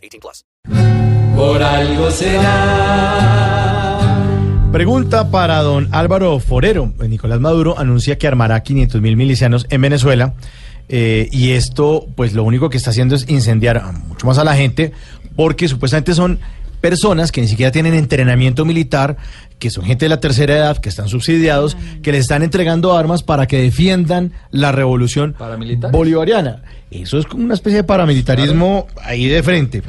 18 plus. Por algo será. Pregunta para don Álvaro Forero. Nicolás Maduro anuncia que armará 500 mil milicianos en Venezuela. eh, y esto, pues lo único que está haciendo es incendiar a mucho más a la gente, porque supuestamente son personas que ni siquiera tienen entrenamiento militar, que son gente de la tercera edad, que están subsidiados, que les están entregando armas para que defiendan la revolución bolivariana. Eso es como una especie de paramilitarismo ahí de frente.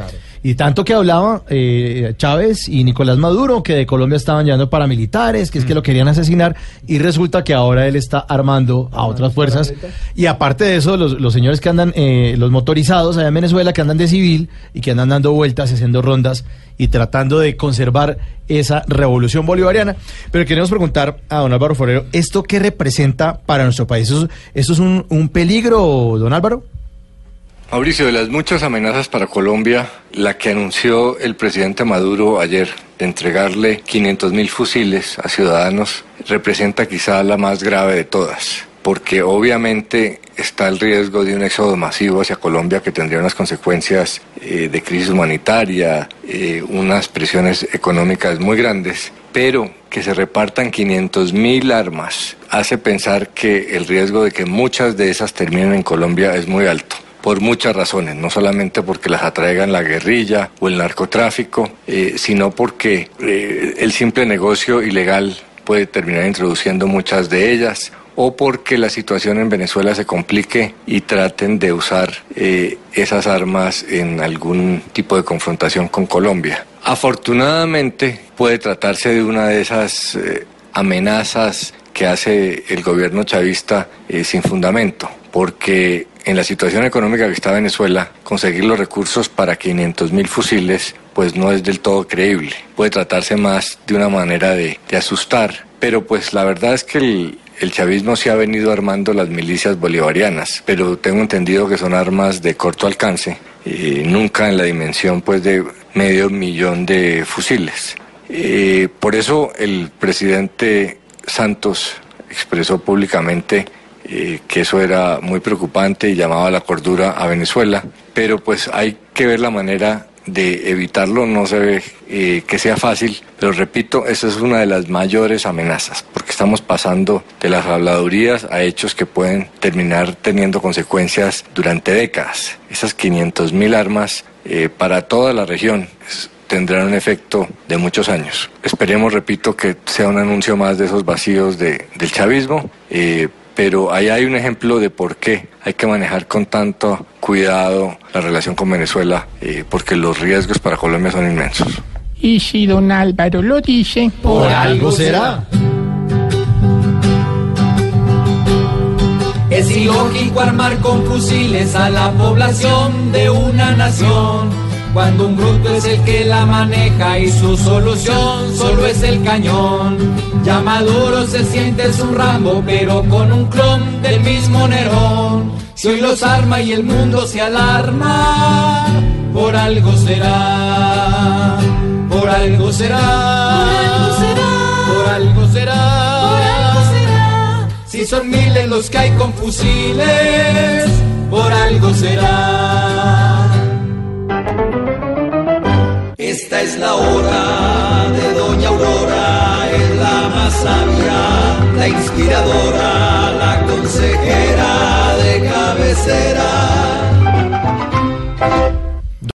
Y tanto que hablaba eh, Chávez y Nicolás Maduro, que de Colombia estaban llevando paramilitares, que es que lo querían asesinar, y resulta que ahora él está armando a otras fuerzas. Y aparte de eso, los, los señores que andan, eh, los motorizados allá en Venezuela, que andan de civil y que andan dando vueltas y haciendo rondas y tratando de conservar esa revolución bolivariana. Pero queremos preguntar a don Álvaro Forero, ¿esto qué representa para nuestro país? ¿Esto, es- esto es un, un peligro, don Álvaro? Mauricio, de las muchas amenazas para Colombia, la que anunció el presidente Maduro ayer de entregarle 500 mil fusiles a ciudadanos representa quizá la más grave de todas, porque obviamente está el riesgo de un éxodo masivo hacia Colombia que tendría unas consecuencias eh, de crisis humanitaria, eh, unas presiones económicas muy grandes, pero que se repartan 500 mil armas hace pensar que el riesgo de que muchas de esas terminen en Colombia es muy alto por muchas razones, no solamente porque las atraigan la guerrilla o el narcotráfico, eh, sino porque eh, el simple negocio ilegal puede terminar introduciendo muchas de ellas o porque la situación en Venezuela se complique y traten de usar eh, esas armas en algún tipo de confrontación con Colombia. Afortunadamente puede tratarse de una de esas amenazas que hace el gobierno chavista sin fundamento, porque en la situación económica que está Venezuela, conseguir los recursos para 500 mil fusiles pues no es del todo creíble. Puede tratarse más de una manera de, asustar, pero pues la verdad es que el, chavismo se ha venido armando las milicias bolivarianas, pero tengo entendido que son armas de corto alcance, eh, nunca en la dimensión pues de medio millón de fusiles. Eh, por eso el presidente Santos expresó públicamente eh, que eso era muy preocupante y llamaba la cordura a Venezuela, pero pues hay que ver la manera de evitarlo, no se ve eh, que sea fácil, pero repito, esa es una de las mayores amenazas, porque estamos pasando de las habladurías a hechos que pueden terminar teniendo consecuencias durante décadas. Esas 500 mil armas eh, para toda la región tendrán un efecto de muchos años. Esperemos, repito, que sea un anuncio más de esos vacíos de- del chavismo, pero ahí hay un ejemplo de por qué hay que manejar con tanto cuidado la relación con Venezuela, eh, porque los riesgos para Colombia son inmensos. Y si don Álvaro lo dice, Por algo será. Es ilógico armar con fusiles a la población de una nación. Cuando un bruto es el que la maneja y su solución solo es el cañón. Ya Maduro se siente es un Rambo, pero con un clon del mismo Nerón. Si hoy los arma y el mundo se alarma, por algo será, por algo será, por algo será, si son miles los que hay con fusiles, por algo será. Esta es la hora de Doña Aurora, es la más sabia, la inspiradora, la consejera de cabecera.